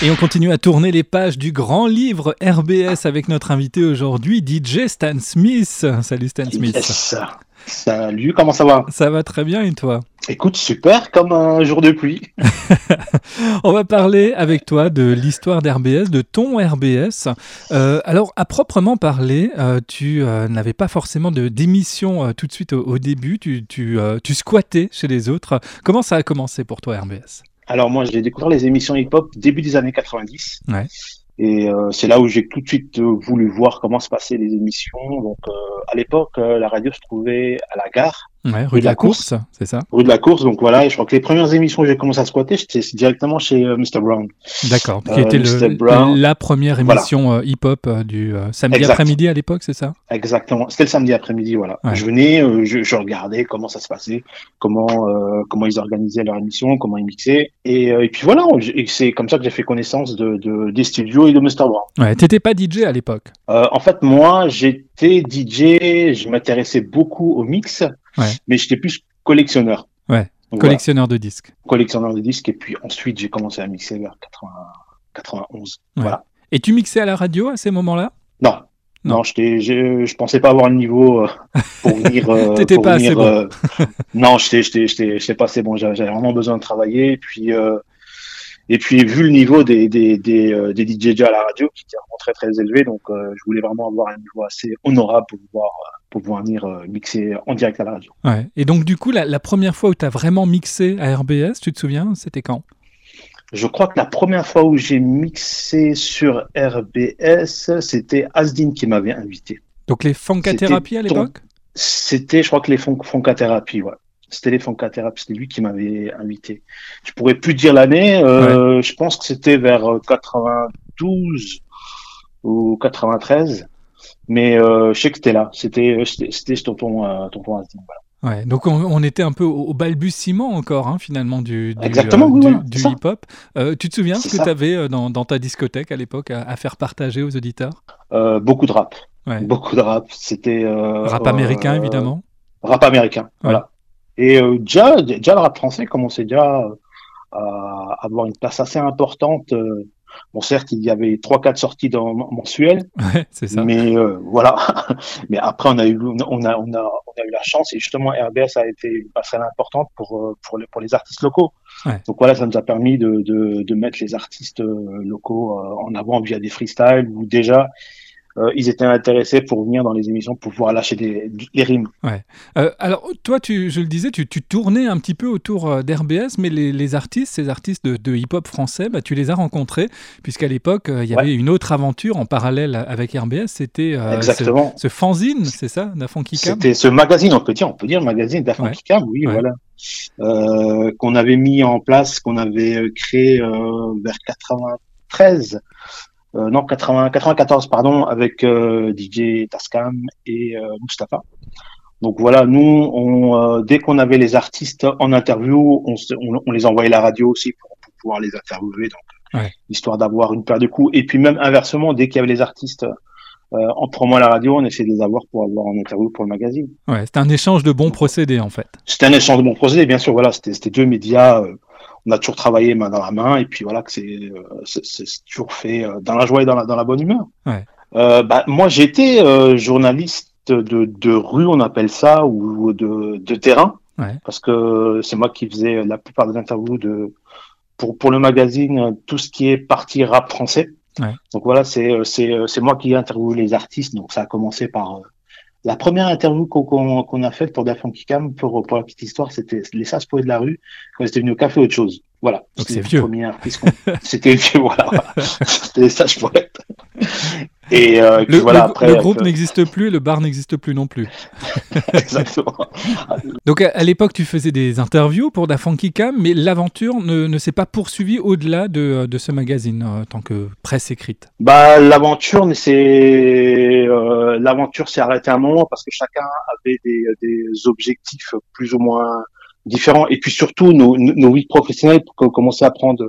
Et on continue à tourner les pages du grand livre RBS avec notre invité aujourd'hui, DJ Stan Smith. Salut Stan Smith. Yes. Salut, comment ça va? Ça va très bien et toi? Écoute, super, comme un jour de pluie. On va parler avec toi de l'histoire d'RBS, de ton RBS. Euh, alors, à proprement parler, euh, tu euh, n'avais pas forcément de d'émission tout de suite au, au début, tu, tu, tu squattais chez les autres. Comment ça a commencé pour toi, RBS Alors moi, j'ai découvert les émissions hip-hop début des années 90. Ouais. Et euh, c'est là où j'ai tout de suite euh, voulu voir comment se passaient les émissions. Donc euh, à l'époque, la radio se trouvait à la gare, Ouais, rue de la course, c'est ça rue de la course. Donc voilà, et je crois que les premières émissions que j'ai commencé à squatter, c'était directement chez euh, Mr Brown. D'accord, qui Euh, était le, la première Voilà. émission euh, hip-hop du samedi après-midi à l'époque, c'est ça? Exactement. C'était le samedi après-midi, voilà. Ouais. Je venais, je, je regardais comment ça se passait, comment comment ils organisaient leur émission, comment ils mixaient, et, et puis voilà. c'est comme ça que j'ai fait connaissance de, de des studios et de Mr Brown. Ouais, t'étais pas DJ à l'époque? En fait, moi, j'étais DJ, je m'intéressais beaucoup au mix, Ouais. mais j'étais plus collectionneur. Ouais, Donc, voilà, collectionneur de disques. collectionneur de disques, et puis ensuite j'ai commencé à mixer vers 80, 91. Ouais. Voilà. Et tu mixais à la radio à ces moments-là? Non. Non. Non, je, je pensais pas avoir le niveau euh, pour venir. euh, T'étais pas assez venir, euh, non, j'étais, pas assez bon. J'avais j'avais vraiment besoin de travailler. Et puis, euh, et puis vu le niveau des des des, euh, des DJ à la radio qui était vraiment très très élevé, donc euh, je voulais vraiment avoir un niveau assez honorable pour pouvoir euh, pour pouvoir venir euh, mixer en direct à la radio. Ouais. Et donc, du coup, la, la première fois où tu as vraiment mixé à RBS, tu te souviens, c'était quand? Je crois que la première fois où j'ai mixé sur RBS, c'était Asdin qui m'avait invité. Donc, les Funkatherapy à l'époque? C'était, je crois que les fon- Foncathérapie, ouais. C'était les Foncathérapie, c'était lui qui m'avait invité. Je pourrais plus dire l'année, euh, je pense que c'était vers euh, 92 ou 93, mais euh, je sais que c'était là, c'était euh, c'était tonton euh, tonton voilà. Ouais, donc on, on était un peu au, au balbutiement encore, hein, finalement, du, du, Exactement, euh, oui, du, voilà, du c'est ça. hip-hop. Euh, tu te souviens ce que tu avais dans, dans ta discothèque à l'époque à, à faire partager aux auditeurs? Euh, beaucoup de rap, Ouais. beaucoup de rap, c'était euh, Rap euh, américain, évidemment. Rap américain, voilà. Et euh, déjà, déjà le rap français commençait déjà euh, à avoir une place assez importante. euh, Bon, certes, il y avait trois, quatre sorties dans, mensuelles, Ouais, c'est ça. mais euh, voilà. mais après, on a eu, on a, on a, on a eu la chance et justement, RBS a été une passerelle importante pour euh, pour les, pour les artistes locaux. Ouais. Donc voilà, ça nous a permis de de, de mettre les artistes locaux en avant via des freestyles où déjà euh, ils étaient intéressés pour venir dans les émissions pour pouvoir lâcher des, des rimes. Euh, alors, toi, tu, je le disais, tu, tu tournais un petit peu autour euh, d'RBS, mais les, les artistes, ces artistes de, de hip-hop français, bah, tu les as rencontrés, puisqu'à l'époque, euh, il y Ouais. avait une autre aventure en parallèle avec RBS, c'était ce, Exactement. ce fanzine, c'est ça, d'un Funky Cam? C'était ce magazine, on peut dire, on peut dire magazine d'Afrique Cam, oui, Ouais. voilà, euh, qu'on avait mis en place, qu'on avait créé euh, vers 93, euh, non 80, 94 pardon, avec euh, DJ Tascam et euh, Mustapha. Donc voilà, nous, on, euh, dès qu'on avait les artistes en interview, on, se- on, on les envoyait à la radio aussi pour, pour pouvoir les interviewer, donc Ouais. histoire d'avoir une paire de coups. Et puis même inversement, dès qu'il y avait les artistes en promo à la radio, on essayait de les avoir pour avoir en interview pour le magazine. Ouais, c'était un échange de bons procédés, en fait. C'était un échange de bons procédés, bien sûr. Voilà, c'était deux médias. On a toujours travaillé main dans la main, et puis voilà que c'est euh, c'est- toujours fait euh, dans la joie et dans la, dans la bonne humeur. Ouais. Euh, bah, moi, j'étais euh, journaliste de, de rue, on appelle ça, ou de, de terrain, Ouais. parce que c'est moi qui faisais la plupart des interviews de pour pour le magazine, tout ce qui est partie rap français. Ouais. Donc voilà, c'est c'est c'est moi qui ai interviewé les artistes. Donc ça a commencé par la première interview qu'on a faite pour Da Funky Cam, pour, pour la petite histoire, c'était les Sas Poètes de la rue, quand ils étaient venus au café autre chose. Voilà. Donc C'était c'est vieux. C'était vieux, voilà. c'était les Sages Poètes. Et, euh, Le, voilà, le- après. le groupe n'existe plus, le bar n'existe plus non plus. Exactement. Donc à, à l'époque, tu faisais des interviews pour Da Funky Cam, mais l'aventure ne, ne s'est pas poursuivie au-delà de, de ce magazine euh, en tant que presse écrite. Bah, l'aventure, c'est euh, l'aventure s'est arrêtée à un moment parce que chacun avait des, des objectifs plus ou moins différents et puis surtout nos, nos vies professionnelles co- commençaient à prendre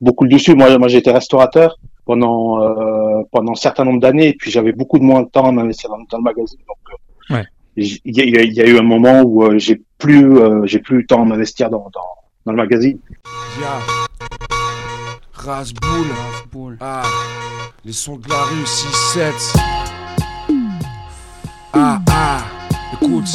beaucoup le dessus. Moi, moi, j'étais restaurateur pendant euh, pendant un certain nombre d'années et puis j'avais beaucoup de moins de temps à m'investir dans, dans le magazine. Donc, euh, Ouais. il y, y y a eu un moment où euh, j'ai plus euh, j'ai plus eu le temps à m'investir dans, dans dans le magazine. Yeah. Rasboul. Ah, les sons de la rue 6-7. Ah, ah, écoute.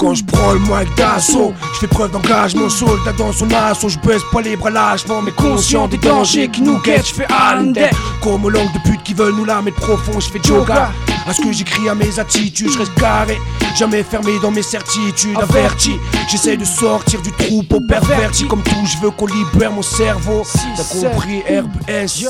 Quand je prends le mic d'assaut, je fais preuve d'engagement, soldat dans son assaut, je baisse pas les bras lâchement, mais conscient des dangers qui nous guettent, je fais Allende. Comme aux langues de pute qui veulent nous la mettre profond, je fais yoga. À ce que j'écris à mes attitudes, je reste carré, jamais fermé dans mes certitudes, averti. J'essaie de sortir du troupeau perverti, comme tout, je veux qu'on libère mon cerveau. T'as compris, RBS.